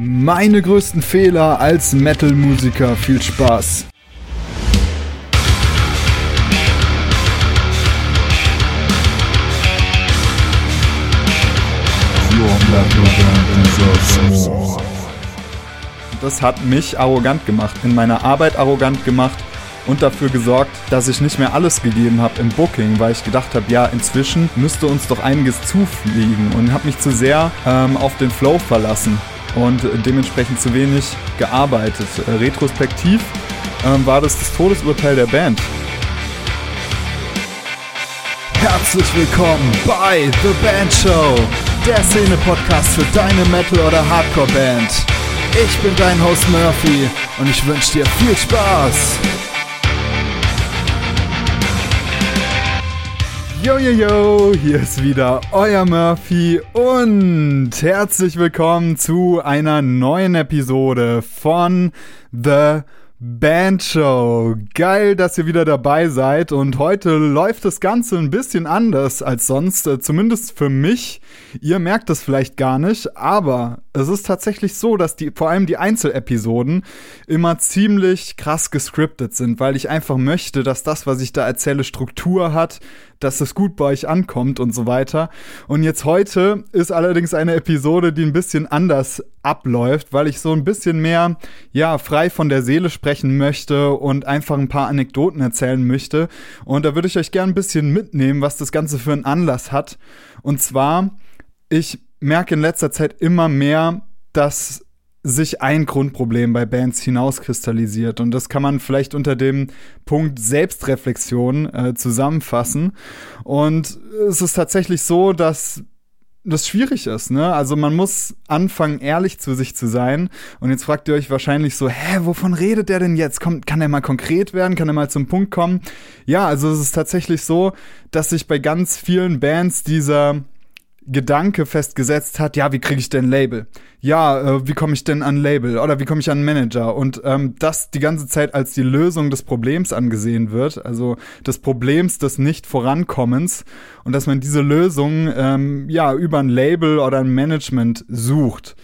Meine größten Fehler als Metal-Musiker. Viel Spaß. Das hat mich arrogant gemacht, in meiner Arbeit arrogant gemacht und dafür gesorgt, dass ich nicht mehr alles gegeben habe im Booking, weil ich gedacht habe, ja, inzwischen müsste uns doch einiges zufliegen und habe mich zu sehr ähm, auf den Flow verlassen und dementsprechend zu wenig gearbeitet. Äh, retrospektiv ähm, war das das Todesurteil der Band. Herzlich willkommen bei The Band Show, der Szene-Podcast für deine Metal- oder Hardcore-Band. Ich bin dein Host Murphy und ich wünsche dir viel Spaß. Yo, yo, yo, hier ist wieder euer Murphy und herzlich willkommen zu einer neuen Episode von The Bandshow. Geil, dass ihr wieder dabei seid und heute läuft das Ganze ein bisschen anders als sonst, äh, zumindest für mich. Ihr merkt das vielleicht gar nicht, aber es ist tatsächlich so, dass die, vor allem die Einzelepisoden immer ziemlich krass gescriptet sind, weil ich einfach möchte, dass das, was ich da erzähle, Struktur hat, dass es gut bei euch ankommt und so weiter. Und jetzt heute ist allerdings eine Episode, die ein bisschen anders abläuft, weil ich so ein bisschen mehr, ja, frei von der Seele sprechen möchte und einfach ein paar Anekdoten erzählen möchte. Und da würde ich euch gerne ein bisschen mitnehmen, was das Ganze für einen Anlass hat. Und zwar, ich merke in letzter Zeit immer mehr, dass sich ein Grundproblem bei Bands hinauskristallisiert. Und das kann man vielleicht unter dem Punkt Selbstreflexion äh, zusammenfassen. Und es ist tatsächlich so, dass das schwierig ist, ne? Also man muss anfangen, ehrlich zu sich zu sein. Und jetzt fragt ihr euch wahrscheinlich so, hä, wovon redet der denn jetzt? Kommt, kann er mal konkret werden? Kann er mal zum Punkt kommen? Ja, also es ist tatsächlich so, dass sich bei ganz vielen Bands dieser Gedanke festgesetzt hat, ja, wie kriege ich denn Label? Ja, äh, wie komme ich denn an Label? Oder wie komme ich an Manager? Und ähm, das die ganze Zeit als die Lösung des Problems angesehen wird, also des Problems des Nicht-Vorankommens und dass man diese Lösung ähm, ja über ein Label oder ein Management sucht.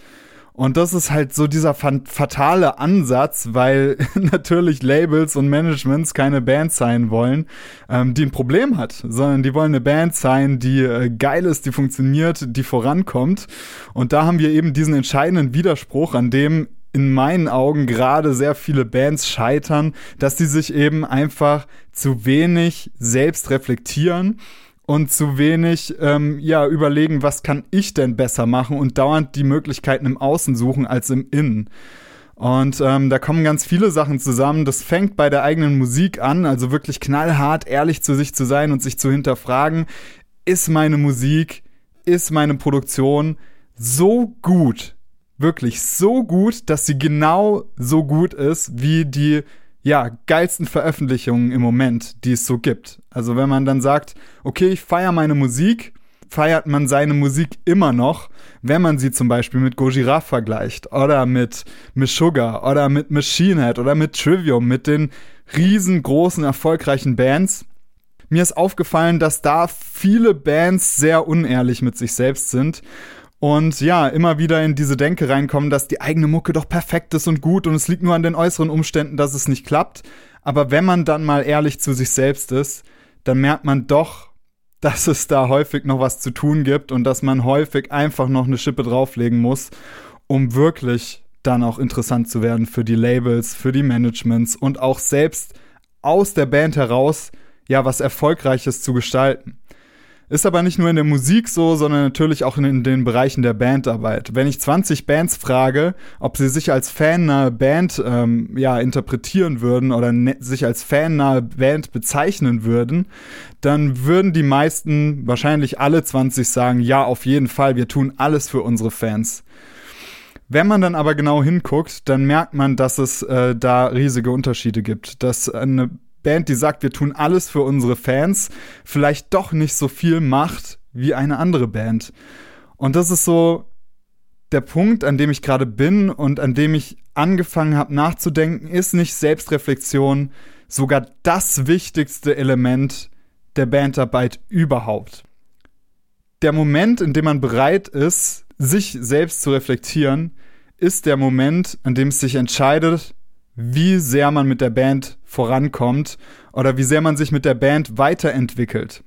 Und das ist halt so dieser fatale Ansatz, weil natürlich Labels und Managements keine Band sein wollen, ähm, die ein Problem hat, sondern die wollen eine Band sein, die äh, geil ist, die funktioniert, die vorankommt. Und da haben wir eben diesen entscheidenden Widerspruch, an dem in meinen Augen gerade sehr viele Bands scheitern, dass die sich eben einfach zu wenig selbst reflektieren und zu wenig ähm, ja überlegen, was kann ich denn besser machen und dauernd die Möglichkeiten im Außen suchen als im Innen. Und ähm, da kommen ganz viele Sachen zusammen. Das fängt bei der eigenen Musik an, also wirklich knallhart ehrlich zu sich zu sein und sich zu hinterfragen, ist meine Musik, ist meine Produktion so gut, wirklich so gut, dass sie genau so gut ist wie die ja, geilsten Veröffentlichungen im Moment, die es so gibt. Also wenn man dann sagt, okay, ich feiere meine Musik, feiert man seine Musik immer noch, wenn man sie zum Beispiel mit Gojira vergleicht oder mit Meshuggah oder mit Machine Head oder mit Trivium, mit den riesengroßen, erfolgreichen Bands. Mir ist aufgefallen, dass da viele Bands sehr unehrlich mit sich selbst sind und ja, immer wieder in diese Denke reinkommen, dass die eigene Mucke doch perfekt ist und gut und es liegt nur an den äußeren Umständen, dass es nicht klappt. Aber wenn man dann mal ehrlich zu sich selbst ist, dann merkt man doch, dass es da häufig noch was zu tun gibt und dass man häufig einfach noch eine Schippe drauflegen muss, um wirklich dann auch interessant zu werden für die Labels, für die Managements und auch selbst aus der Band heraus ja was Erfolgreiches zu gestalten. Ist aber nicht nur in der Musik so, sondern natürlich auch in, den Bereichen der Bandarbeit. Wenn ich 20 Bands frage, ob sie sich als fannahe Band ähm, ja, interpretieren würden oder ne sich als fannahe Band bezeichnen würden, dann würden die meisten, wahrscheinlich alle 20 sagen, ja, auf jeden Fall, wir tun alles für unsere Fans. Wenn man dann aber genau hinguckt, dann merkt man, dass es äh, da riesige Unterschiede gibt. Dass eine Band, die sagt, wir tun alles für unsere Fans, vielleicht doch nicht so viel macht wie eine andere Band. Und das ist so der Punkt, an dem ich gerade bin und an dem ich angefangen habe nachzudenken, ist nicht Selbstreflexion sogar das wichtigste Element der Bandarbeit überhaupt. Der Moment, in dem man bereit ist, sich selbst zu reflektieren, ist der Moment, an dem es sich entscheidet, wie sehr man mit der Band vorankommt oder wie sehr man sich mit der Band weiterentwickelt.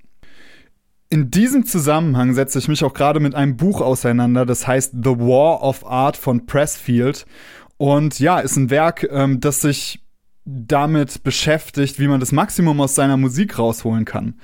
In diesem Zusammenhang setze ich mich auch gerade mit einem Buch auseinander, das heißt The War of Art von Pressfield. Und ja, ist ein Werk, ähm, das sich damit beschäftigt, wie man das Maximum aus seiner Musik rausholen kann.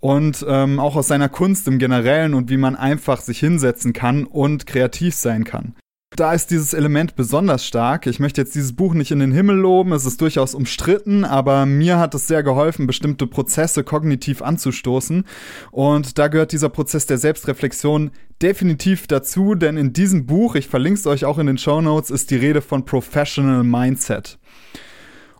Und ähm, auch aus seiner Kunst im Generellen und wie man einfach sich hinsetzen kann und kreativ sein kann. Da ist dieses Element besonders stark. Ich möchte jetzt dieses Buch nicht in den Himmel loben, es ist durchaus umstritten, aber mir hat es sehr geholfen, bestimmte Prozesse kognitiv anzustoßen. Und da gehört dieser Prozess der Selbstreflexion definitiv dazu, denn in diesem Buch, ich verlinke es euch auch in den Show Notes, ist die Rede von Professional Mindset.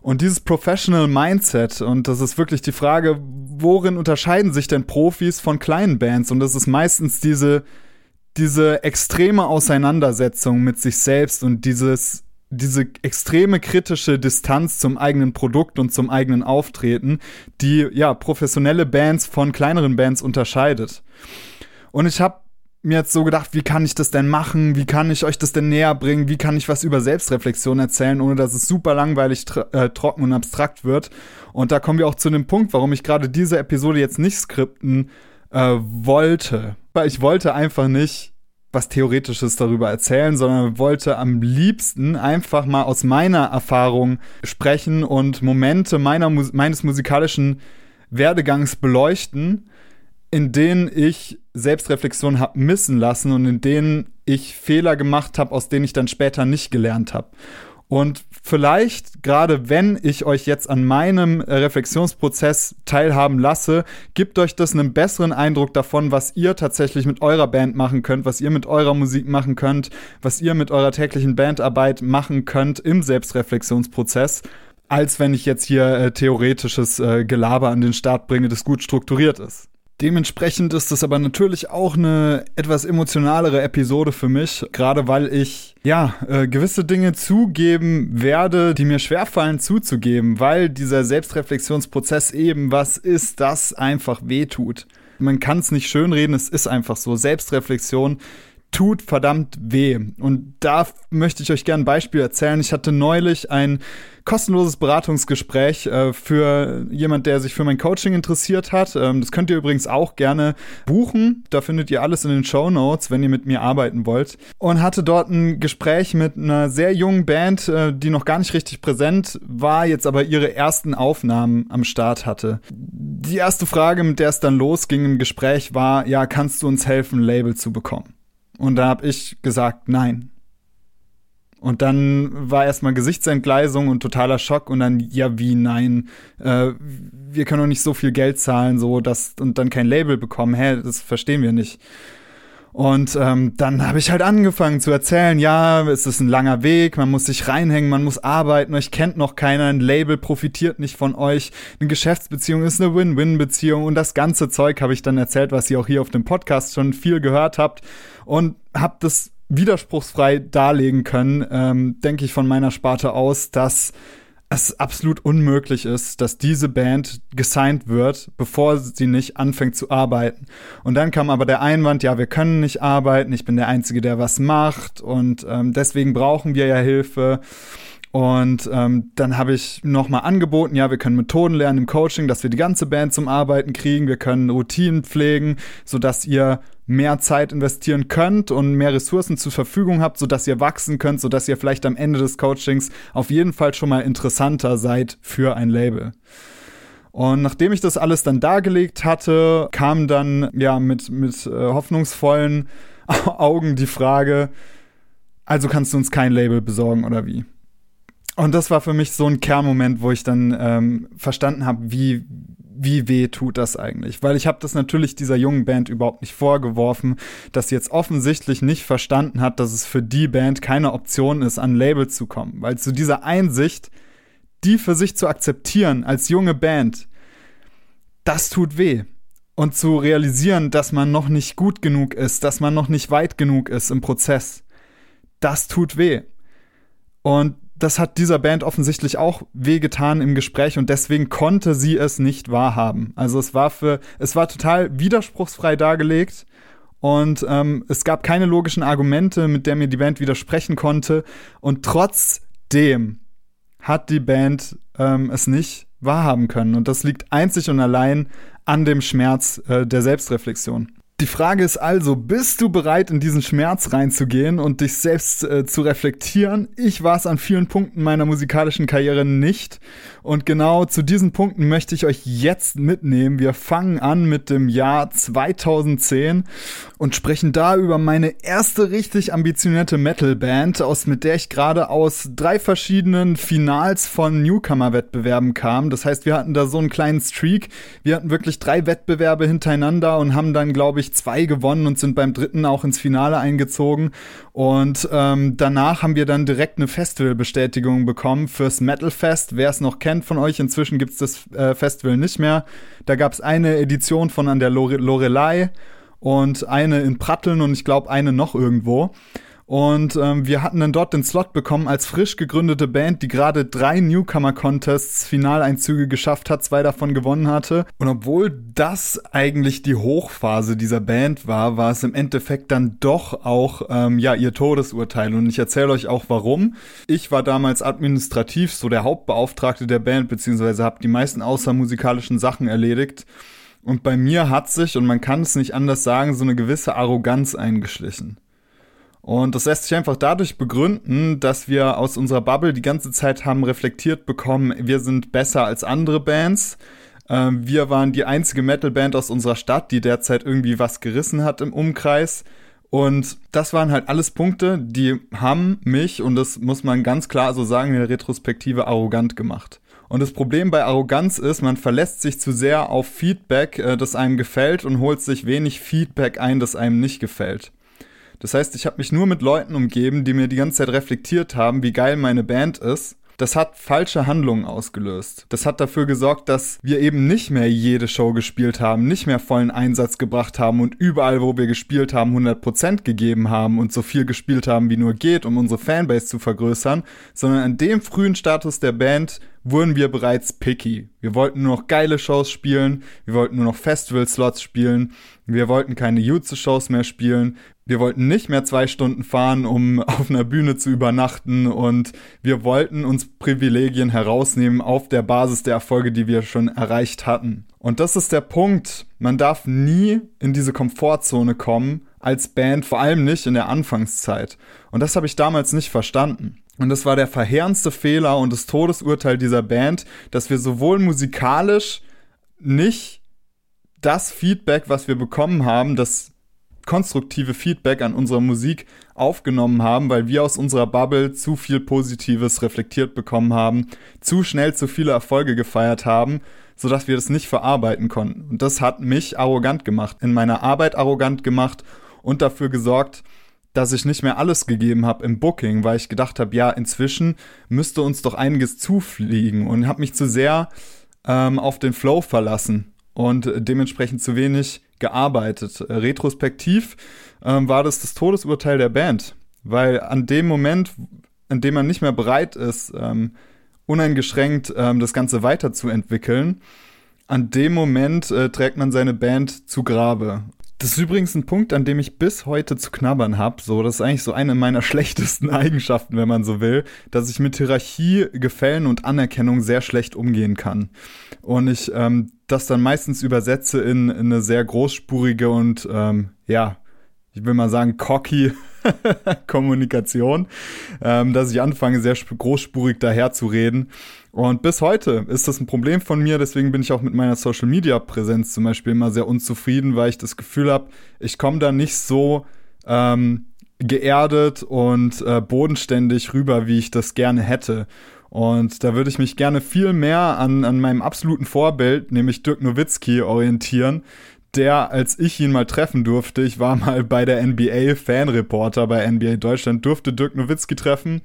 Und dieses Professional Mindset, und das ist wirklich die Frage, worin unterscheiden sich denn Profis von kleinen Bands? Und das ist meistens diese, diese extreme Auseinandersetzung mit sich selbst und dieses, diese extreme kritische Distanz zum eigenen Produkt und zum eigenen Auftreten, die ja professionelle Bands von kleineren Bands unterscheidet. Und ich habe mir jetzt so gedacht, wie kann ich das denn machen? Wie kann ich euch das denn näher bringen? Wie kann ich was über Selbstreflexion erzählen, ohne dass es super langweilig, äh, trocken und abstrakt wird? Und da kommen wir auch zu dem Punkt, warum ich gerade diese Episode jetzt nicht skripten äh, wollte. Weil ich wollte einfach nicht was Theoretisches darüber erzählen, sondern wollte am liebsten einfach mal aus meiner Erfahrung sprechen und Momente meiner, meines musikalischen Werdegangs beleuchten, in denen ich Selbstreflexion habe missen lassen und in denen ich Fehler gemacht habe, aus denen ich dann später nicht gelernt habe. Und vielleicht, gerade wenn ich euch jetzt an meinem Reflexionsprozess teilhaben lasse, gibt euch das einen besseren Eindruck davon, was ihr tatsächlich mit eurer Band machen könnt, was ihr mit eurer Musik machen könnt, was ihr mit eurer täglichen Bandarbeit machen könnt im Selbstreflexionsprozess, als wenn ich jetzt hier äh, theoretisches äh, Gelaber an den Start bringe, das gut strukturiert ist. Dementsprechend ist es aber natürlich auch eine etwas emotionalere Episode für mich, gerade weil ich ja äh, gewisse Dinge zugeben werde, die mir schwerfallen zuzugeben, weil dieser Selbstreflexionsprozess eben was ist, das einfach wehtut. Man kann es nicht schönreden, es ist einfach so. Selbstreflexion tut verdammt weh. Und da möchte ich euch gerne ein Beispiel erzählen. Ich hatte neulich ein kostenloses Beratungsgespräch äh, für jemand, der sich für mein Coaching interessiert hat. Ähm, das könnt ihr übrigens auch gerne buchen. Da findet ihr alles in den Show Notes, wenn ihr mit mir arbeiten wollt. Und hatte dort ein Gespräch mit einer sehr jungen Band, äh, die noch gar nicht richtig präsent war, jetzt aber ihre ersten Aufnahmen am Start hatte. Die erste Frage, mit der es dann losging im Gespräch, war, ja, kannst du uns helfen, Label zu bekommen? Und da habe ich gesagt, nein. Und dann war erstmal Gesichtsentgleisung und totaler Schock und dann, ja, wie, nein, äh, wir können doch nicht so viel Geld zahlen, so, dass, und dann kein Label bekommen, hä, das verstehen wir nicht. Und ähm, dann habe ich halt angefangen zu erzählen, ja, es ist ein langer Weg, man muss sich reinhängen, man muss arbeiten, euch kennt noch keiner, ein Label profitiert nicht von euch, eine Geschäftsbeziehung ist eine Win-Win-Beziehung und das ganze Zeug habe ich dann erzählt, was ihr auch hier auf dem Podcast schon viel gehört habt und habe das widerspruchsfrei darlegen können, ähm, denke ich von meiner Sparte aus, dass es absolut unmöglich ist, dass diese Band gesigned wird, bevor sie nicht anfängt zu arbeiten. Und dann kam aber der Einwand, ja, wir können nicht arbeiten, ich bin der Einzige, der was macht und ähm, deswegen brauchen wir ja Hilfe. Und ähm, dann habe ich nochmal angeboten, ja, wir können Methoden lernen im Coaching, dass wir die ganze Band zum Arbeiten kriegen, wir können Routinen pflegen, sodass ihr mehr Zeit investieren könnt und mehr Ressourcen zur Verfügung habt, sodass ihr wachsen könnt, sodass ihr vielleicht am Ende des Coachings auf jeden Fall schon mal interessanter seid für ein Label. Und nachdem ich das alles dann dargelegt hatte, kam dann ja mit, mit äh, hoffnungsvollen Augen die Frage, also kannst du uns kein Label besorgen oder wie? Und das war für mich so ein Kernmoment, wo ich dann ähm, verstanden habe, wie, wie weh tut das eigentlich? Weil ich habe das natürlich dieser jungen Band überhaupt nicht vorgeworfen, dass sie jetzt offensichtlich nicht verstanden hat, dass es für die Band keine Option ist, an Label zu kommen. Weil zu dieser Einsicht, die für sich zu akzeptieren als junge Band, das tut weh. Und zu realisieren, dass man noch nicht gut genug ist, dass man noch nicht weit genug ist im Prozess, das tut weh. Und das hat dieser Band offensichtlich auch wehgetan im Gespräch und deswegen konnte sie es nicht wahrhaben. Also es war für, es war total widerspruchsfrei dargelegt Und ähm, es gab keine logischen Argumente, mit der mir die Band widersprechen konnte. Und trotzdem hat die Band ähm, es nicht wahrhaben können. Und das liegt einzig und allein an dem Schmerz äh, der Selbstreflexion. Die Frage ist also, bist du bereit, in diesen Schmerz reinzugehen und dich selbst äh, zu reflektieren? Ich war es an vielen Punkten meiner musikalischen Karriere nicht. Und genau zu diesen Punkten möchte ich euch jetzt mitnehmen. Wir fangen an mit dem Jahr 2010 und sprechen da über meine erste richtig ambitionierte Metal-Band, aus mit der ich gerade aus drei verschiedenen Finals von Newcomer-Wettbewerben kam. Das heißt, wir hatten da so einen kleinen Streak. Wir hatten wirklich drei Wettbewerbe hintereinander und haben dann, glaube ich, zwei gewonnen und sind beim dritten auch ins Finale eingezogen. Und ähm, danach haben wir dann direkt eine Festivalbestätigung bekommen fürs Metal Fest. Wer es noch kennt von euch, inzwischen gibt es das äh, Festival nicht mehr. Da gab es eine Edition von an der Lore Lorelei und eine in Pratteln und ich glaube eine noch irgendwo. Und ähm, wir hatten dann dort den Slot bekommen als frisch gegründete Band, die gerade drei Newcomer-Contests Finaleinzüge geschafft hat, zwei davon gewonnen hatte. Und obwohl das eigentlich die Hochphase dieser Band war, war es im Endeffekt dann doch auch ähm, ja ihr Todesurteil. Und ich erzähle euch auch warum. Ich war damals administrativ so der Hauptbeauftragte der Band, beziehungsweise habe die meisten außermusikalischen Sachen erledigt. Und bei mir hat sich, und man kann es nicht anders sagen, so eine gewisse Arroganz eingeschlichen. Und das lässt sich einfach dadurch begründen, dass wir aus unserer Bubble die ganze Zeit haben reflektiert bekommen, wir sind besser als andere Bands. Ähm, wir waren die einzige Metalband aus unserer Stadt, die derzeit irgendwie was gerissen hat im Umkreis. Und das waren halt alles Punkte, die haben mich, und das muss man ganz klar so sagen, in der Retrospektive arrogant gemacht. Und das Problem bei Arroganz ist, man verlässt sich zu sehr auf Feedback, äh, das einem gefällt und holt sich wenig Feedback ein, das einem nicht gefällt. Das heißt, ich habe mich nur mit Leuten umgeben, die mir die ganze Zeit reflektiert haben, wie geil meine Band ist. Das hat falsche Handlungen ausgelöst. Das hat dafür gesorgt, dass wir eben nicht mehr jede Show gespielt haben, nicht mehr vollen Einsatz gebracht haben und überall, wo wir gespielt haben, 100% gegeben haben und so viel gespielt haben, wie nur geht, um unsere Fanbase zu vergrößern, sondern an dem frühen Status der Band wurden wir bereits picky. Wir wollten nur noch geile Shows spielen, wir wollten nur noch Festival-Slots spielen, wir wollten keine Jutze-Shows mehr spielen, wir wollten nicht mehr zwei Stunden fahren, um auf einer Bühne zu übernachten und wir wollten uns Privilegien herausnehmen auf der Basis der Erfolge, die wir schon erreicht hatten. Und das ist der Punkt. Man darf nie in diese Komfortzone kommen als Band, vor allem nicht in der Anfangszeit. Und das habe ich damals nicht verstanden. Und das war der verheerendste Fehler und das Todesurteil dieser Band, dass wir sowohl musikalisch nicht das Feedback, was wir bekommen haben, das konstruktive Feedback an unserer Musik aufgenommen haben, weil wir aus unserer Bubble zu viel Positives reflektiert bekommen haben, zu schnell zu viele Erfolge gefeiert haben, sodass wir das nicht verarbeiten konnten. Und das hat mich arrogant gemacht, in meiner Arbeit arrogant gemacht und dafür gesorgt, dass ich nicht mehr alles gegeben habe im Booking, weil ich gedacht habe, ja, inzwischen müsste uns doch einiges zufliegen und habe mich zu sehr ähm, auf den Flow verlassen und dementsprechend zu wenig gearbeitet. Retrospektiv ähm, war das das Todesurteil der Band, weil an dem Moment, in dem man nicht mehr bereit ist, ähm, uneingeschränkt ähm, das Ganze weiterzuentwickeln, an dem Moment äh, trägt man seine Band zu Grabe. Das ist übrigens ein Punkt, an dem ich bis heute zu knabbern habe. So, das ist eigentlich so eine meiner schlechtesten Eigenschaften, wenn man so will, dass ich mit Hierarchie, Gefällen und Anerkennung sehr schlecht umgehen kann. Und ich ähm, das dann meistens übersetze in, in eine sehr großspurige und ähm, ja, ich will mal sagen, cocky Kommunikation, ähm, dass ich anfange, sehr großspurig daherzureden. Und bis heute ist das ein Problem von mir, deswegen bin ich auch mit meiner Social Media Präsenz zum Beispiel immer sehr unzufrieden, weil ich das Gefühl habe, ich komme da nicht so ähm, geerdet und äh, bodenständig rüber, wie ich das gerne hätte. Und da würde ich mich gerne viel mehr an, an meinem absoluten Vorbild, nämlich Dirk Nowitzki, orientieren, der, als ich ihn mal treffen durfte, ich war mal bei der NBA Fanreporter bei NBA Deutschland, durfte Dirk Nowitzki treffen.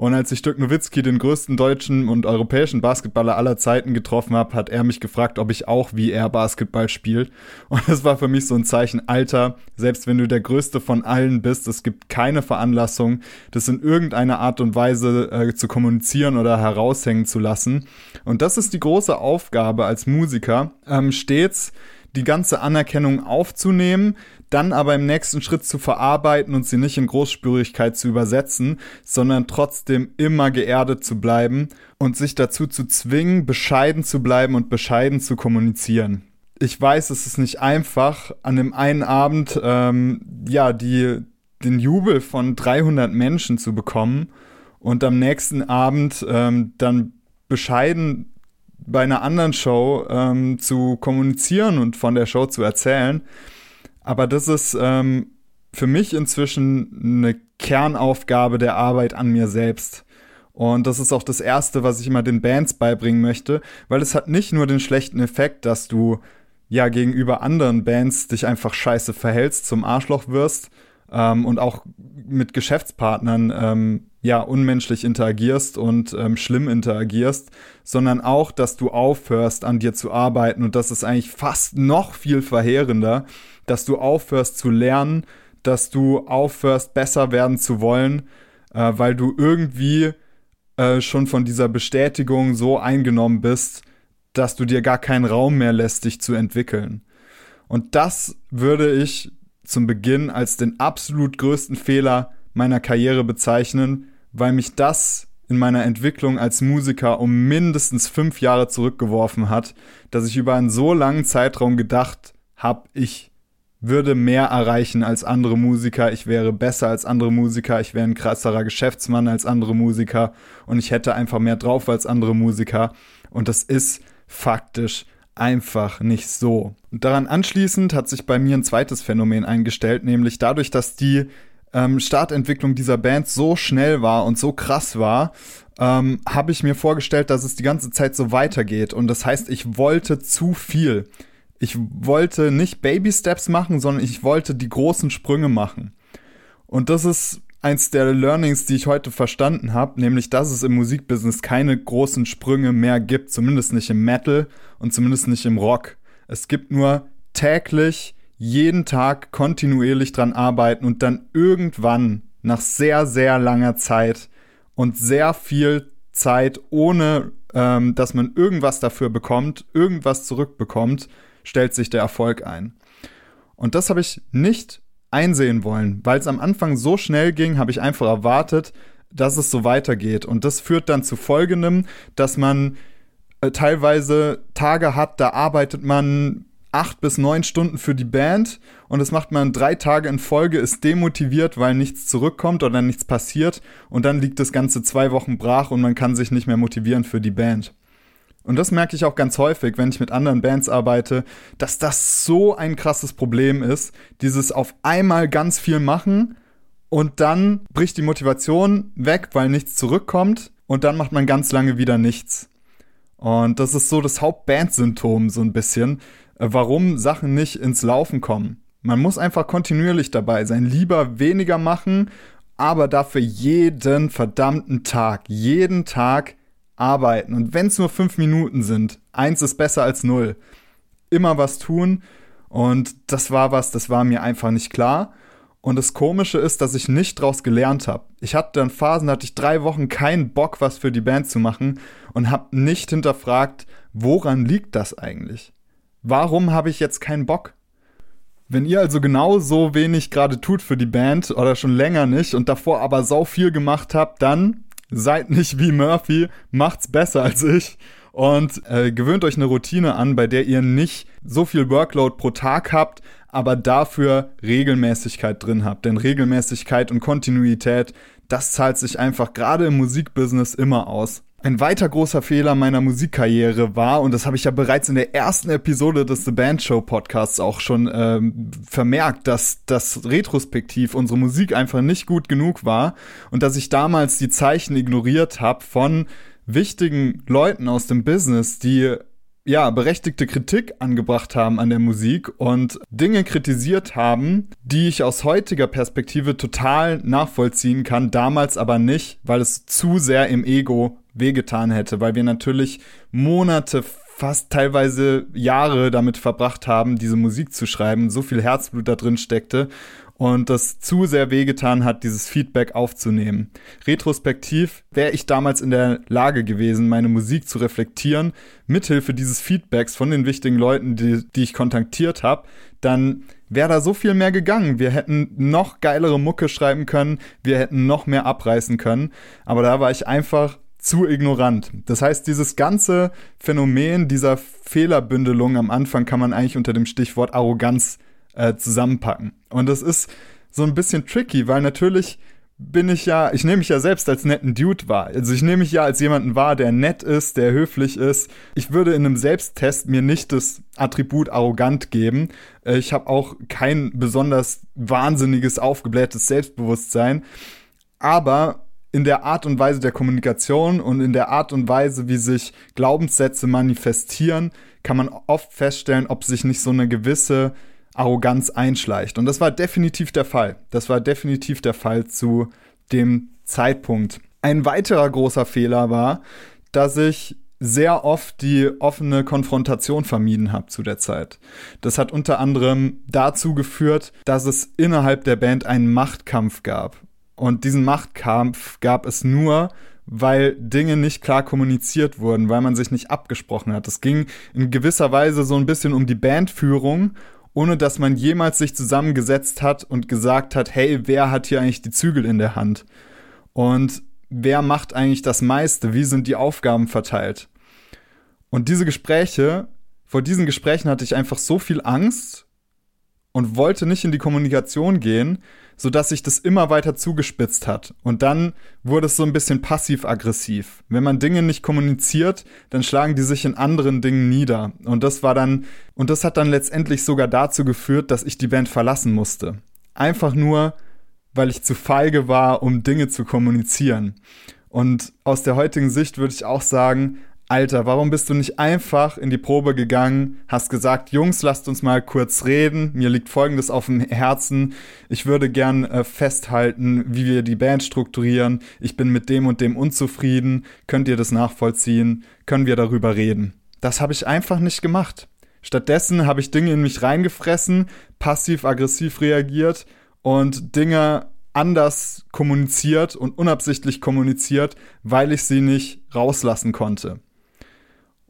Und als ich Dirk Nowitzki, den größten deutschen und europäischen Basketballer aller Zeiten getroffen habe, hat er mich gefragt, ob ich auch wie er Basketball spielt. Und das war für mich so ein Zeichen, Alter, selbst wenn du der größte von allen bist, es gibt keine Veranlassung, das in irgendeiner Art und Weise äh, zu kommunizieren oder heraushängen zu lassen. Und das ist die große Aufgabe als Musiker, ähm, stets die ganze Anerkennung aufzunehmen, dann aber im nächsten Schritt zu verarbeiten und sie nicht in Großspürigkeit zu übersetzen, sondern trotzdem immer geerdet zu bleiben und sich dazu zu zwingen, bescheiden zu bleiben und bescheiden zu kommunizieren. Ich weiß, es ist nicht einfach, an dem einen Abend ähm, ja die den Jubel von 300 Menschen zu bekommen und am nächsten Abend ähm, dann bescheiden bei einer anderen Show ähm, zu kommunizieren und von der Show zu erzählen. Aber das ist ähm, für mich inzwischen eine Kernaufgabe der Arbeit an mir selbst. Und das ist auch das Erste, was ich immer den Bands beibringen möchte, weil es hat nicht nur den schlechten Effekt, dass du ja gegenüber anderen Bands dich einfach scheiße verhältst, zum Arschloch wirst ähm, und auch mit Geschäftspartnern ähm, ja unmenschlich interagierst und ähm, schlimm interagierst, sondern auch, dass du aufhörst, an dir zu arbeiten und das ist eigentlich fast noch viel verheerender, dass du aufhörst zu lernen, dass du aufhörst, besser werden zu wollen, äh, weil du irgendwie äh, schon von dieser Bestätigung so eingenommen bist, dass du dir gar keinen Raum mehr lässt, dich zu entwickeln. Und das würde ich zum Beginn als den absolut größten Fehler meiner Karriere bezeichnen, weil mich das in meiner Entwicklung als Musiker um mindestens fünf Jahre zurückgeworfen hat, dass ich über einen so langen Zeitraum gedacht habe, ich würde mehr erreichen als andere Musiker, ich wäre besser als andere Musiker, ich wäre ein krasserer Geschäftsmann als andere Musiker und ich hätte einfach mehr drauf als andere Musiker. Und das ist faktisch einfach nicht so. Und daran anschließend hat sich bei mir ein zweites Phänomen eingestellt, nämlich dadurch, dass die ähm, Startentwicklung dieser Band so schnell war und so krass war, ähm, habe ich mir vorgestellt, dass es die ganze Zeit so weitergeht. Und das heißt, ich wollte zu viel. Ich wollte nicht Baby Steps machen, sondern ich wollte die großen Sprünge machen. Und das ist eins der Learnings, die ich heute verstanden habe, nämlich dass es im Musikbusiness keine großen Sprünge mehr gibt, zumindest nicht im Metal und zumindest nicht im Rock. Es gibt nur täglich, jeden Tag kontinuierlich dran arbeiten und dann irgendwann nach sehr, sehr langer Zeit und sehr viel Zeit, ohne ähm, dass man irgendwas dafür bekommt, irgendwas zurückbekommt, stellt sich der Erfolg ein. Und das habe ich nicht einsehen wollen. Weil es am Anfang so schnell ging, habe ich einfach erwartet, dass es so weitergeht. Und das führt dann zu folgendem, dass man äh, teilweise Tage hat, da arbeitet man acht bis neun Stunden für die Band und das macht man drei Tage in Folge, ist demotiviert, weil nichts zurückkommt oder nichts passiert und dann liegt das Ganze zwei Wochen brach und man kann sich nicht mehr motivieren für die Band. Und das merke ich auch ganz häufig, wenn ich mit anderen Bands arbeite, dass das so ein krasses Problem ist, dieses auf einmal ganz viel machen und dann bricht die Motivation weg, weil nichts zurückkommt und dann macht man ganz lange wieder nichts. Und das ist so das Hauptband-Symptom so ein bisschen, äh, warum Sachen nicht ins Laufen kommen. Man muss einfach kontinuierlich dabei sein, lieber weniger machen, aber dafür jeden verdammten Tag, jeden Tag arbeiten. Und wenn es nur fünf Minuten sind, eins ist besser als null. Immer was tun. Und das war was, das war mir einfach nicht klar. Und das Komische ist, dass ich nicht draus gelernt habe. Ich hatte dann Phasen, da hatte ich drei Wochen keinen Bock, was für die Band zu machen und habe nicht hinterfragt, woran liegt das eigentlich? Warum habe ich jetzt keinen Bock? Wenn ihr also genau so wenig gerade tut für die Band oder schon länger nicht und davor aber so viel gemacht habt, dann seid nicht wie Murphy, macht's besser als ich und äh, gewöhnt euch eine Routine an, bei der ihr nicht so viel Workload pro Tag habt, aber dafür Regelmäßigkeit drin habt. Denn Regelmäßigkeit und Kontinuität, das zahlt sich einfach gerade im Musikbusiness immer aus. Ein weiter großer Fehler meiner Musikkarriere war, und das habe ich ja bereits in der ersten Episode des The Band Show Podcasts auch schon ähm, vermerkt, dass das retrospektiv unsere Musik einfach nicht gut genug war und dass ich damals die Zeichen ignoriert habe von wichtigen Leuten aus dem Business, die ja, berechtigte Kritik angebracht haben an der Musik und Dinge kritisiert haben, die ich aus heutiger Perspektive total nachvollziehen kann, damals aber nicht, weil es zu sehr im Ego wehgetan hätte, weil wir natürlich Monate, fast teilweise Jahre damit verbracht haben, diese Musik zu schreiben, so viel Herzblut da drin steckte und das zu sehr wehgetan hat, dieses Feedback aufzunehmen. Retrospektiv wäre ich damals in der Lage gewesen, meine Musik zu reflektieren, mithilfe dieses Feedbacks von den wichtigen Leuten, die, die ich kontaktiert habe, dann wäre da so viel mehr gegangen. Wir hätten noch geilere Mucke schreiben können, wir hätten noch mehr abreißen können, aber da war ich einfach zu ignorant. Das heißt, dieses ganze Phänomen dieser Fehlerbündelung am Anfang kann man eigentlich unter dem Stichwort Arroganz äh, zusammenpacken. Und das ist so ein bisschen tricky, weil natürlich bin ich ja, ich nehme mich ja selbst als netten Dude wahr. Also ich nehme mich ja als jemanden wahr, der nett ist, der höflich ist. Ich würde in einem Selbsttest mir nicht das Attribut arrogant geben. Äh, ich habe auch kein besonders wahnsinniges, aufgeblähtes Selbstbewusstsein. Aber in der Art und Weise der Kommunikation und in der Art und Weise, wie sich Glaubenssätze manifestieren, kann man oft feststellen, ob sich nicht so eine gewisse Arroganz einschleicht. Und das war definitiv der Fall. Das war definitiv der Fall zu dem Zeitpunkt. Ein weiterer großer Fehler war, dass ich sehr oft die offene Konfrontation vermieden habe zu der Zeit. Das hat unter anderem dazu geführt, dass es innerhalb der Band einen Machtkampf gab. Und diesen Machtkampf gab es nur, weil Dinge nicht klar kommuniziert wurden, weil man sich nicht abgesprochen hat. Es ging in gewisser Weise so ein bisschen um die Bandführung ohne dass man jemals sich zusammengesetzt hat und gesagt hat, hey, wer hat hier eigentlich die Zügel in der Hand? Und wer macht eigentlich das meiste? Wie sind die Aufgaben verteilt? Und diese Gespräche, vor diesen Gesprächen hatte ich einfach so viel Angst und wollte nicht in die Kommunikation gehen, sodass sich das immer weiter zugespitzt hat. Und dann wurde es so ein bisschen passiv-aggressiv. Wenn man Dinge nicht kommuniziert, dann schlagen die sich in anderen Dingen nieder. Und das war dann, und das hat dann letztendlich sogar dazu geführt, dass ich die Band verlassen musste. Einfach nur, weil ich zu feige war, um Dinge zu kommunizieren. Und aus der heutigen Sicht würde ich auch sagen, Alter, warum bist du nicht einfach in die Probe gegangen, hast gesagt, Jungs, lasst uns mal kurz reden, mir liegt Folgendes auf dem Herzen, ich würde gern äh, festhalten, wie wir die Band strukturieren, ich bin mit dem und dem unzufrieden, könnt ihr das nachvollziehen, können wir darüber reden. Das habe ich einfach nicht gemacht. Stattdessen habe ich Dinge in mich reingefressen, passiv-aggressiv reagiert und Dinge anders kommuniziert und unabsichtlich kommuniziert, weil ich sie nicht rauslassen konnte.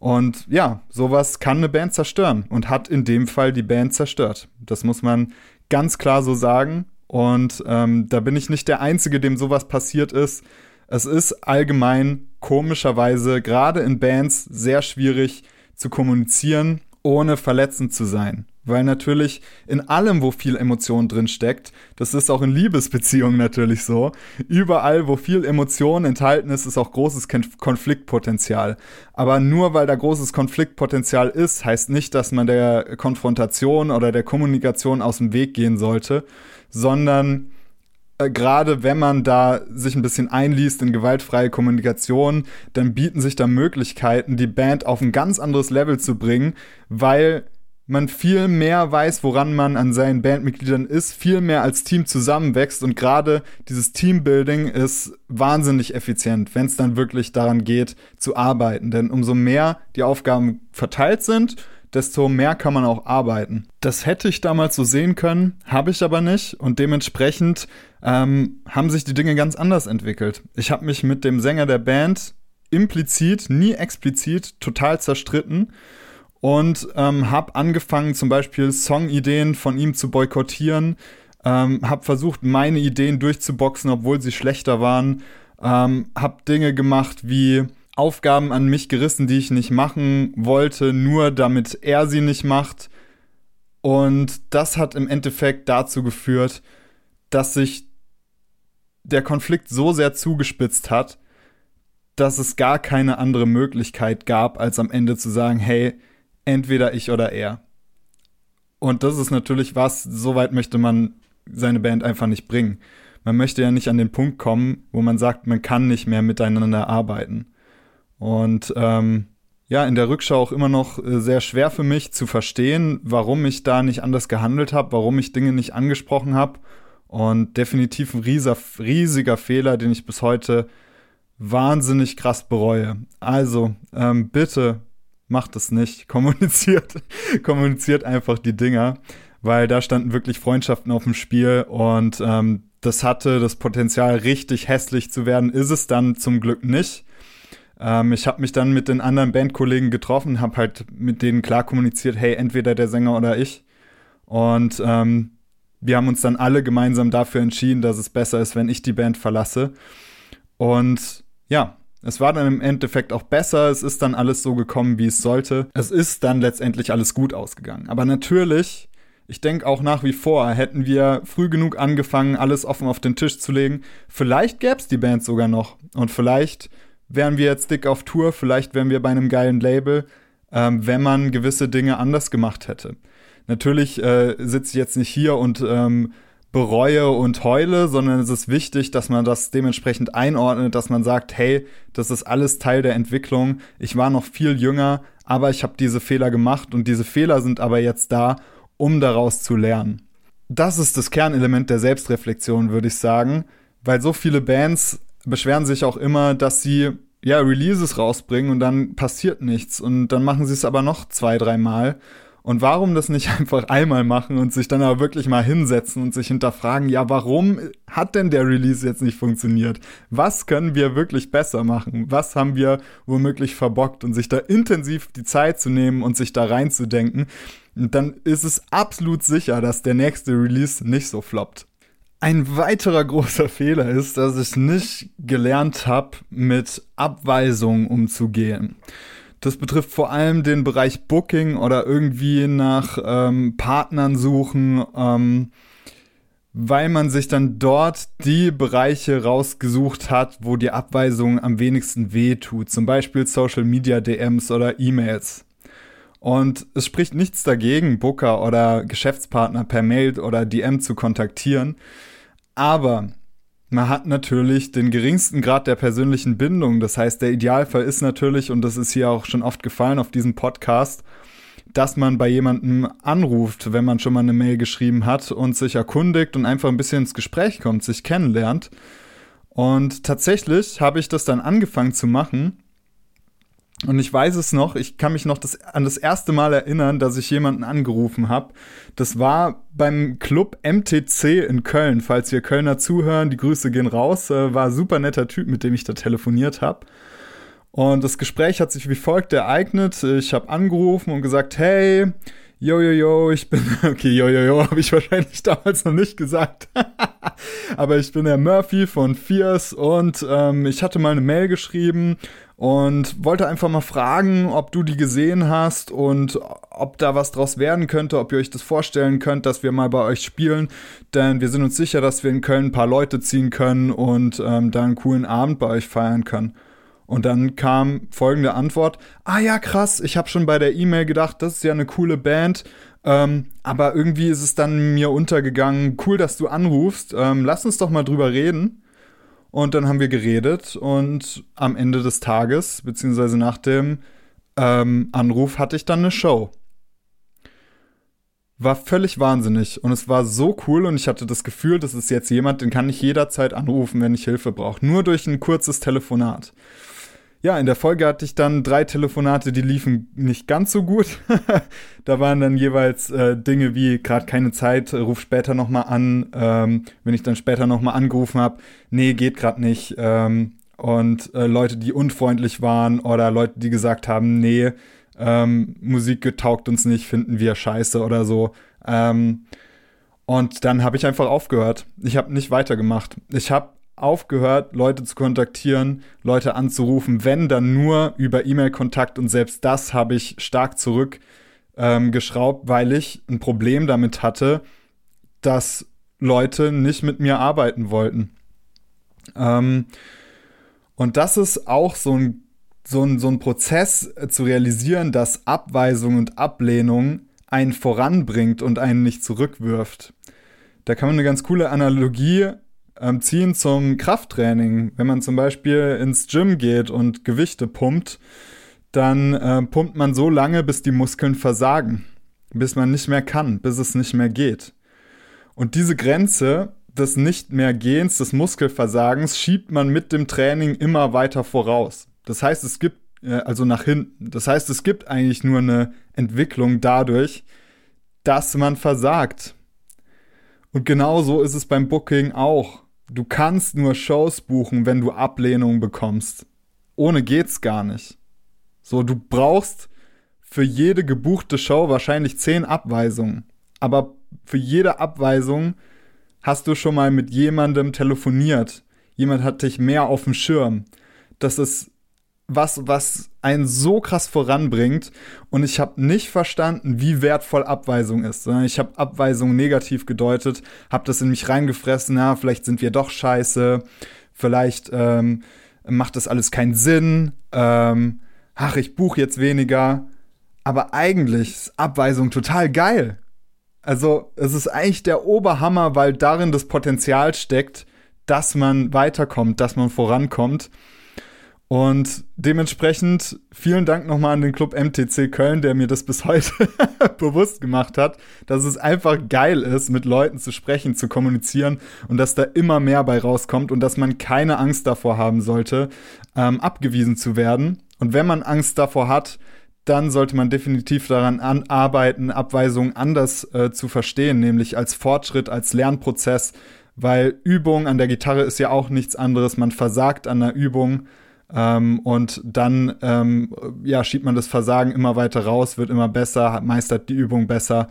Und ja, sowas kann eine Band zerstören und hat in dem Fall die Band zerstört. Das muss man ganz klar so sagen. Und ähm, da bin ich nicht der Einzige, dem sowas passiert ist. Es ist allgemein komischerweise gerade in Bands sehr schwierig zu kommunizieren, ohne verletzend zu sein. Weil natürlich in allem, wo viel Emotion drin steckt, das ist auch in Liebesbeziehungen natürlich so, überall, wo viel Emotion enthalten ist, ist auch großes Konfliktpotenzial. Aber nur weil da großes Konfliktpotenzial ist, heißt nicht, dass man der Konfrontation oder der Kommunikation aus dem Weg gehen sollte, sondern äh, gerade wenn man da sich ein bisschen einliest in gewaltfreie Kommunikation, dann bieten sich da Möglichkeiten, die Band auf ein ganz anderes Level zu bringen, weil man viel mehr weiß, woran man an seinen Bandmitgliedern ist, viel mehr als Team zusammenwächst und gerade dieses Teambuilding ist wahnsinnig effizient, wenn es dann wirklich daran geht zu arbeiten. Denn umso mehr die Aufgaben verteilt sind, desto mehr kann man auch arbeiten. Das hätte ich damals so sehen können, habe ich aber nicht und dementsprechend ähm, haben sich die Dinge ganz anders entwickelt. Ich habe mich mit dem Sänger der Band implizit, nie explizit, total zerstritten und ähm, habe angefangen, zum Beispiel Songideen von ihm zu boykottieren, ähm, habe versucht, meine Ideen durchzuboxen, obwohl sie schlechter waren, ähm, habe Dinge gemacht wie Aufgaben an mich gerissen, die ich nicht machen wollte, nur damit er sie nicht macht. Und das hat im Endeffekt dazu geführt, dass sich der Konflikt so sehr zugespitzt hat, dass es gar keine andere Möglichkeit gab, als am Ende zu sagen, hey, entweder ich oder er. Und das ist natürlich was, so weit möchte man seine Band einfach nicht bringen. Man möchte ja nicht an den Punkt kommen, wo man sagt, man kann nicht mehr miteinander arbeiten. Und ähm, ja, in der Rückschau auch immer noch äh, sehr schwer für mich zu verstehen, warum ich da nicht anders gehandelt habe, warum ich Dinge nicht angesprochen habe. Und definitiv ein rieser, riesiger Fehler, den ich bis heute wahnsinnig krass bereue. Also ähm, bitte macht es nicht. Kommuniziert, kommuniziert einfach die Dinger. weil da standen wirklich Freundschaften auf dem Spiel und ähm, das hatte das Potenzial, richtig hässlich zu werden, ist es dann zum Glück nicht. Ähm, ich habe mich dann mit den anderen Bandkollegen getroffen, habe halt mit denen klar kommuniziert, hey, entweder der Sänger oder ich. Und ähm, wir haben uns dann alle gemeinsam dafür entschieden, dass es besser ist, wenn ich die Band verlasse. Und ja, es war dann im Endeffekt auch besser. Es ist dann alles so gekommen, wie es sollte. Es ist dann letztendlich alles gut ausgegangen. Aber natürlich, ich denke auch nach wie vor, hätten wir früh genug angefangen, alles offen auf den Tisch zu legen. Vielleicht gäbe es die Band sogar noch. Und vielleicht wären wir jetzt dick auf Tour. Vielleicht wären wir bei einem geilen Label, ähm, wenn man gewisse Dinge anders gemacht hätte. Natürlich äh, sitze ich jetzt nicht hier und ähm, bereue und heule, sondern es ist wichtig, dass man das dementsprechend einordnet, dass man sagt, hey, das ist alles Teil der Entwicklung. Ich war noch viel jünger, aber ich habe diese Fehler gemacht und diese Fehler sind aber jetzt da, um daraus zu lernen. Das ist das Kernelement der Selbstreflexion, würde ich sagen, weil so viele Bands beschweren sich auch immer, dass sie ja Releases rausbringen und dann passiert nichts und dann machen sie es aber noch zwei, dreimal und warum das nicht einfach einmal machen und sich dann aber wirklich mal hinsetzen und sich hinterfragen, ja, warum hat denn der Release jetzt nicht funktioniert? Was können wir wirklich besser machen? Was haben wir womöglich verbockt? Und sich da intensiv die Zeit zu nehmen und sich da reinzudenken. Und dann ist es absolut sicher, dass der nächste Release nicht so floppt. Ein weiterer großer Fehler ist, dass ich nicht gelernt habe, mit Abweisungen umzugehen. Das betrifft vor allem den Bereich Booking oder irgendwie nach ähm, Partnern suchen, ähm, weil man sich dann dort die Bereiche rausgesucht hat, wo die Abweisung am wenigsten weh tut. Zum Beispiel Social Media DMs oder E-Mails. Und es spricht nichts dagegen, Booker oder Geschäftspartner per Mail oder DM zu kontaktieren. Aber man hat natürlich den geringsten Grad der persönlichen Bindung. Das heißt, der Idealfall ist natürlich, und das ist hier auch schon oft gefallen auf diesem Podcast, dass man bei jemandem anruft, wenn man schon mal eine Mail geschrieben hat und sich erkundigt und einfach ein bisschen ins Gespräch kommt, sich kennenlernt. Und tatsächlich habe ich das dann angefangen zu machen und ich weiß es noch, ich kann mich noch das, an das erste Mal erinnern, dass ich jemanden angerufen habe. Das war beim Club MTC in Köln. Falls wir Kölner zuhören, die Grüße gehen raus. Äh, war super netter Typ, mit dem ich da telefoniert habe. Und das Gespräch hat sich wie folgt ereignet. Ich habe angerufen und gesagt, hey, yo, yo, yo, ich bin, okay, yo, yo, yo, habe ich wahrscheinlich damals noch nicht gesagt. Aber ich bin der Murphy von Fierce und ähm, ich hatte mal eine Mail geschrieben und wollte einfach mal fragen, ob du die gesehen hast und ob da was draus werden könnte, ob ihr euch das vorstellen könnt, dass wir mal bei euch spielen. Denn wir sind uns sicher, dass wir in Köln ein paar Leute ziehen können und ähm, da einen coolen Abend bei euch feiern können. Und dann kam folgende Antwort: Ah ja, krass, ich habe schon bei der E-Mail gedacht, das ist ja eine coole Band. Ähm, aber irgendwie ist es dann mir untergegangen. Cool, dass du anrufst. Ähm, lass uns doch mal drüber reden. Und dann haben wir geredet und am Ende des Tages, beziehungsweise nach dem ähm, Anruf, hatte ich dann eine Show. War völlig wahnsinnig und es war so cool und ich hatte das Gefühl, das ist jetzt jemand, den kann ich jederzeit anrufen, wenn ich Hilfe brauche. Nur durch ein kurzes Telefonat ja, in der Folge hatte ich dann drei Telefonate, die liefen nicht ganz so gut. da waren dann jeweils äh, Dinge wie gerade keine Zeit, ruf später noch mal an. Ähm, wenn ich dann später noch mal angerufen habe, nee, geht gerade nicht. Ähm, und äh, Leute, die unfreundlich waren oder Leute, die gesagt haben, nee, ähm, Musik getaugt uns nicht, finden wir scheiße oder so. Ähm, und dann habe ich einfach aufgehört. Ich habe nicht weitergemacht. Ich habe aufgehört, Leute zu kontaktieren, Leute anzurufen, wenn dann nur über E-Mail-Kontakt und selbst das habe ich stark zurückgeschraubt, ähm, weil ich ein Problem damit hatte, dass Leute nicht mit mir arbeiten wollten. Ähm, und das ist auch so ein, so, ein, so ein Prozess äh, zu realisieren, dass Abweisung und Ablehnung einen voranbringt und einen nicht zurückwirft. Da kann man eine ganz coole Analogie ähm, ziehen zum Krafttraining. Wenn man zum Beispiel ins Gym geht und Gewichte pumpt, dann äh, pumpt man so lange, bis die Muskeln versagen, bis man nicht mehr kann, bis es nicht mehr geht. Und diese Grenze des nicht mehr Gehens, des Muskelversagens, schiebt man mit dem Training immer weiter voraus. Das heißt, es gibt, äh, also nach hinten. Das heißt, es gibt eigentlich nur eine Entwicklung dadurch, dass man versagt. Und genau so ist es beim Booking auch. Du kannst nur Shows buchen, wenn du Ablehnung bekommst. Ohne geht's gar nicht. So, du brauchst für jede gebuchte Show wahrscheinlich zehn Abweisungen. Aber für jede Abweisung hast du schon mal mit jemandem telefoniert. Jemand hat dich mehr auf dem Schirm. Das ist was, was einen so krass voranbringt. Und ich habe nicht verstanden, wie wertvoll Abweisung ist, sondern ich habe Abweisung negativ gedeutet, habe das in mich reingefressen, na, vielleicht sind wir doch scheiße, vielleicht ähm, macht das alles keinen Sinn, ähm, ach, ich buche jetzt weniger. Aber eigentlich ist Abweisung total geil. Also, es ist eigentlich der Oberhammer, weil darin das Potenzial steckt, dass man weiterkommt, dass man vorankommt. Und dementsprechend vielen Dank nochmal an den Club MTC Köln, der mir das bis heute bewusst gemacht hat, dass es einfach geil ist, mit Leuten zu sprechen, zu kommunizieren und dass da immer mehr bei rauskommt und dass man keine Angst davor haben sollte, ähm, abgewiesen zu werden. Und wenn man Angst davor hat, dann sollte man definitiv daran arbeiten, Abweisungen anders äh, zu verstehen, nämlich als Fortschritt, als Lernprozess, weil Übung an der Gitarre ist ja auch nichts anderes. Man versagt an der Übung ähm, und dann ähm, ja, schiebt man das Versagen immer weiter raus, wird immer besser, meistert die Übung besser.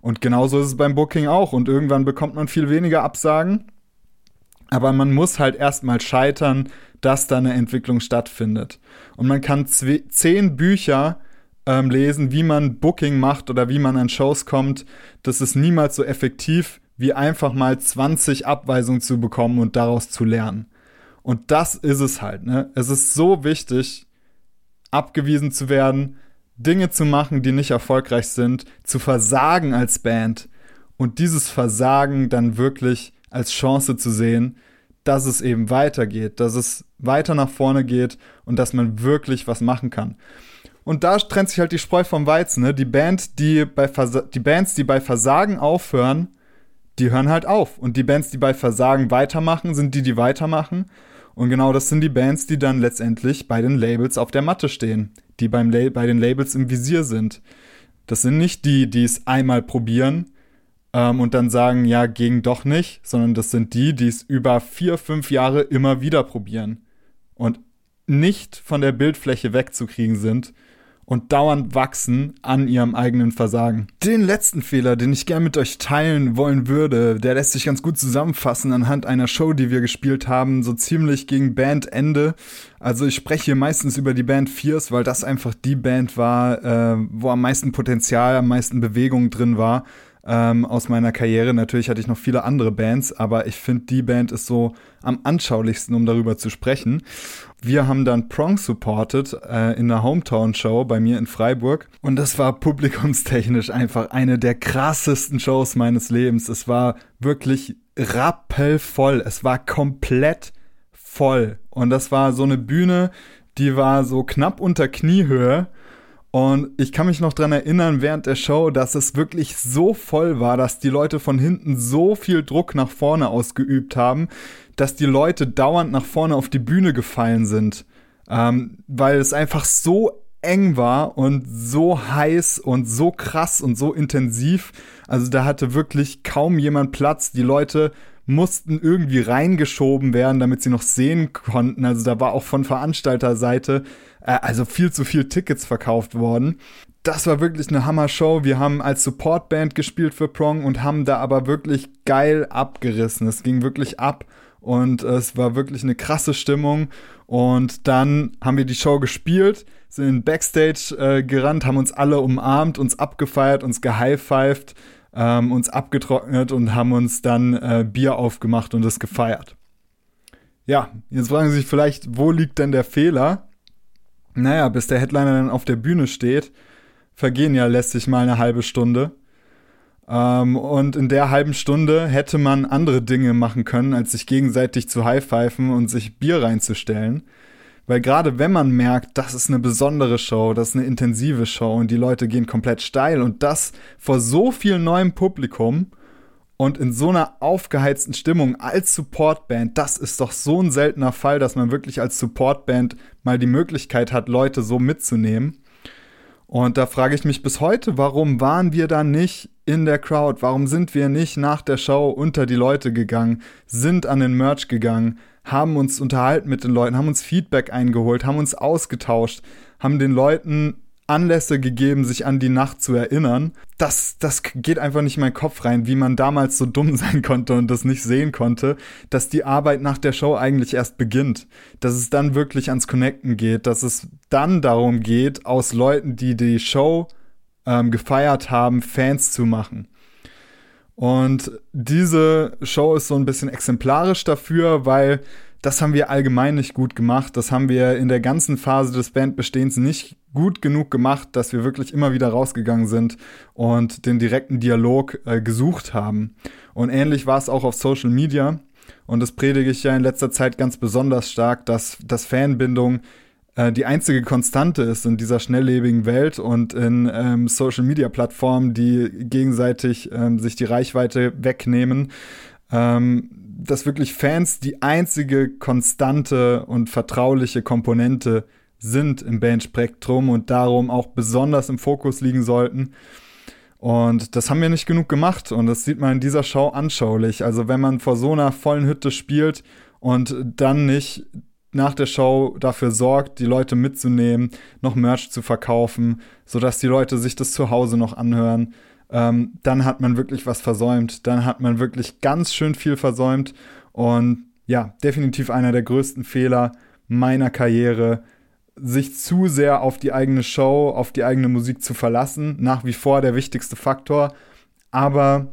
Und genauso ist es beim Booking auch. Und irgendwann bekommt man viel weniger Absagen. Aber man muss halt erstmal scheitern, dass da eine Entwicklung stattfindet. Und man kann zehn Bücher ähm, lesen, wie man Booking macht oder wie man an Shows kommt. Das ist niemals so effektiv, wie einfach mal 20 Abweisungen zu bekommen und daraus zu lernen. Und das ist es halt, ne? Es ist so wichtig, abgewiesen zu werden, Dinge zu machen, die nicht erfolgreich sind, zu versagen als Band und dieses Versagen dann wirklich als Chance zu sehen, dass es eben weitergeht, dass es weiter nach vorne geht und dass man wirklich was machen kann. Und da trennt sich halt die Spreu vom Weizen. Ne? Die, Band, die, bei die Bands, die bei Versagen aufhören, die hören halt auf. Und die Bands, die bei Versagen weitermachen, sind die, die weitermachen. Und genau das sind die Bands, die dann letztendlich bei den Labels auf der Matte stehen, die beim La bei den Labels im Visier sind. Das sind nicht die, die es einmal probieren ähm, und dann sagen, ja, ging doch nicht, sondern das sind die, die es über vier, fünf Jahre immer wieder probieren und nicht von der Bildfläche wegzukriegen sind und dauernd wachsen an ihrem eigenen Versagen. Den letzten Fehler, den ich gern mit euch teilen wollen würde, der lässt sich ganz gut zusammenfassen anhand einer Show, die wir gespielt haben, so ziemlich gegen Bandende. Also ich spreche hier meistens über die Band Fierce, weil das einfach die Band war, äh, wo am meisten Potenzial, am meisten Bewegung drin war ähm, aus meiner Karriere. Natürlich hatte ich noch viele andere Bands, aber ich finde, die Band ist so am anschaulichsten, um darüber zu sprechen. Wir haben dann Prong supported äh, in der Hometown-Show bei mir in Freiburg. Und das war publikumstechnisch einfach eine der krassesten Shows meines Lebens. Es war wirklich rappelvoll. Es war komplett voll. Und das war so eine Bühne, die war so knapp unter Kniehöhe. Und ich kann mich noch dran erinnern während der Show, dass es wirklich so voll war, dass die Leute von hinten so viel Druck nach vorne ausgeübt haben, dass die Leute dauernd nach vorne auf die Bühne gefallen sind, ähm, weil es einfach so eng war und so heiß und so krass und so intensiv. Also da hatte wirklich kaum jemand Platz. Die Leute mussten irgendwie reingeschoben werden, damit sie noch sehen konnten. Also da war auch von Veranstalterseite also viel zu viel Tickets verkauft worden. Das war wirklich eine Hammer-Show. Wir haben als Supportband gespielt für Prong und haben da aber wirklich geil abgerissen. Es ging wirklich ab und es war wirklich eine krasse Stimmung. Und dann haben wir die Show gespielt, sind in Backstage äh, gerannt, haben uns alle umarmt, uns abgefeiert, uns gehighfived, ähm, uns abgetrocknet und haben uns dann äh, Bier aufgemacht und es gefeiert. Ja, jetzt fragen Sie sich vielleicht, wo liegt denn der Fehler? Naja, bis der Headliner dann auf der Bühne steht, vergehen ja lästig mal eine halbe Stunde. Ähm, und in der halben Stunde hätte man andere Dinge machen können, als sich gegenseitig zu highpfeifen und sich Bier reinzustellen. Weil gerade wenn man merkt, das ist eine besondere Show, das ist eine intensive Show und die Leute gehen komplett steil und das vor so viel neuem Publikum und in so einer aufgeheizten Stimmung als Supportband, das ist doch so ein seltener Fall, dass man wirklich als Supportband mal die Möglichkeit hat, Leute so mitzunehmen. Und da frage ich mich bis heute, warum waren wir da nicht in der Crowd? Warum sind wir nicht nach der Show unter die Leute gegangen, sind an den Merch gegangen, haben uns unterhalten mit den Leuten, haben uns Feedback eingeholt, haben uns ausgetauscht, haben den Leuten Anlässe gegeben, sich an die Nacht zu erinnern. Das, das geht einfach nicht in meinen Kopf rein, wie man damals so dumm sein konnte und das nicht sehen konnte, dass die Arbeit nach der Show eigentlich erst beginnt. Dass es dann wirklich ans Connecten geht, dass es dann darum geht, aus Leuten, die die Show ähm, gefeiert haben, Fans zu machen. Und diese Show ist so ein bisschen exemplarisch dafür, weil das haben wir allgemein nicht gut gemacht. Das haben wir in der ganzen Phase des Bandbestehens nicht gut genug gemacht, dass wir wirklich immer wieder rausgegangen sind und den direkten Dialog äh, gesucht haben. Und ähnlich war es auch auf Social Media. Und das predige ich ja in letzter Zeit ganz besonders stark, dass, dass Fanbindung äh, die einzige Konstante ist in dieser schnelllebigen Welt und in ähm, Social Media Plattformen, die gegenseitig ähm, sich die Reichweite wegnehmen. Ähm, dass wirklich Fans die einzige konstante und vertrauliche Komponente sind im Bandspektrum und darum auch besonders im Fokus liegen sollten. Und das haben wir nicht genug gemacht und das sieht man in dieser Show anschaulich. Also wenn man vor so einer vollen Hütte spielt und dann nicht nach der Show dafür sorgt, die Leute mitzunehmen, noch Merch zu verkaufen, sodass die Leute sich das zu Hause noch anhören, ähm, dann hat man wirklich was versäumt. Dann hat man wirklich ganz schön viel versäumt. Und ja, definitiv einer der größten Fehler meiner Karriere, sich zu sehr auf die eigene Show, auf die eigene Musik zu verlassen. Nach wie vor der wichtigste Faktor, aber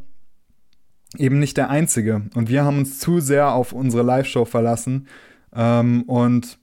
eben nicht der einzige. Und wir haben uns zu sehr auf unsere Live-Show verlassen ähm, und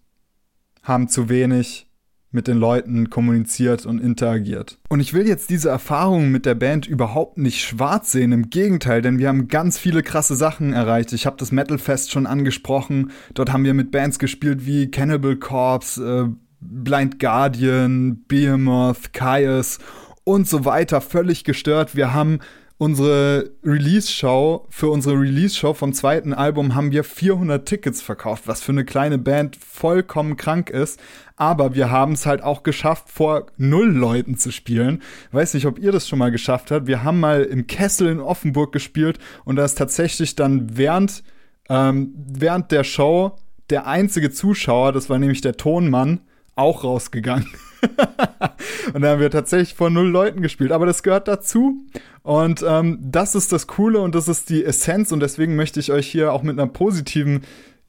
haben zu wenig mit den Leuten kommuniziert und interagiert. Und ich will jetzt diese Erfahrung mit der Band überhaupt nicht schwarz sehen, im Gegenteil, denn wir haben ganz viele krasse Sachen erreicht. Ich habe das Metal Fest schon angesprochen. Dort haben wir mit Bands gespielt wie Cannibal Corpse, äh, Blind Guardian, Behemoth, Caius und so weiter. Völlig gestört. Wir haben unsere Release-Show, für unsere Release-Show vom zweiten Album haben wir 400 Tickets verkauft, was für eine kleine Band vollkommen krank ist. Aber wir haben es halt auch geschafft, vor null Leuten zu spielen. Weiß nicht, ob ihr das schon mal geschafft habt. Wir haben mal im Kessel in Offenburg gespielt und da ist tatsächlich dann während, ähm, während der Show der einzige Zuschauer, das war nämlich der Tonmann, auch rausgegangen. und da haben wir tatsächlich vor null Leuten gespielt. Aber das gehört dazu. Und ähm, das ist das Coole und das ist die Essenz. Und deswegen möchte ich euch hier auch mit einer positiven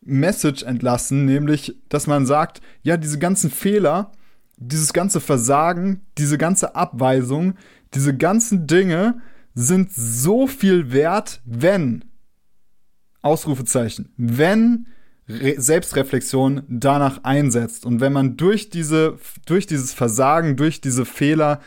Message entlassen, nämlich, dass man sagt, ja, diese ganzen Fehler, dieses ganze Versagen, diese ganze Abweisung, diese ganzen Dinge sind so viel wert, wenn, Ausrufezeichen, wenn Re Selbstreflexion danach einsetzt. Und wenn man durch diese, durch dieses Versagen, durch diese Fehler,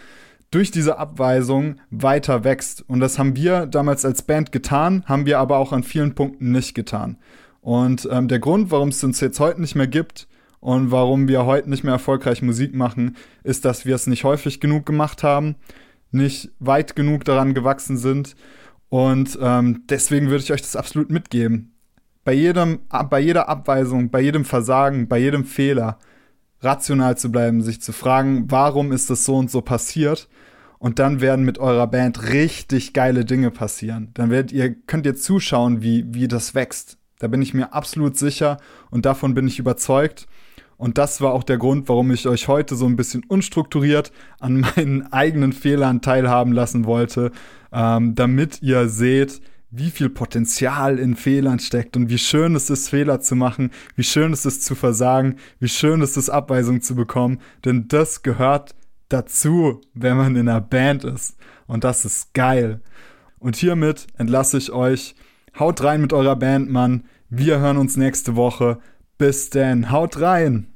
durch diese Abweisung weiter wächst. Und das haben wir damals als Band getan, haben wir aber auch an vielen Punkten nicht getan. Und ähm, der Grund, warum es uns jetzt heute nicht mehr gibt und warum wir heute nicht mehr erfolgreich Musik machen, ist, dass wir es nicht häufig genug gemacht haben, nicht weit genug daran gewachsen sind. Und ähm, deswegen würde ich euch das absolut mitgeben bei, jedem, bei jeder Abweisung, bei jedem Versagen, bei jedem Fehler rational zu bleiben, sich zu fragen, warum ist das so und so passiert? Und dann werden mit eurer Band richtig geile Dinge passieren. Dann werdet ihr, könnt ihr zuschauen, wie, wie das wächst. Da bin ich mir absolut sicher und davon bin ich überzeugt. Und das war auch der Grund, warum ich euch heute so ein bisschen unstrukturiert an meinen eigenen Fehlern teilhaben lassen wollte, ähm, damit ihr seht, wie viel Potenzial in Fehlern steckt und wie schön es ist, Fehler zu machen, wie schön es ist zu versagen, wie schön es ist, Abweisung zu bekommen, denn das gehört dazu, wenn man in einer Band ist. Und das ist geil. Und hiermit entlasse ich euch. Haut rein mit eurer Band, Mann. Wir hören uns nächste Woche. Bis denn, haut rein!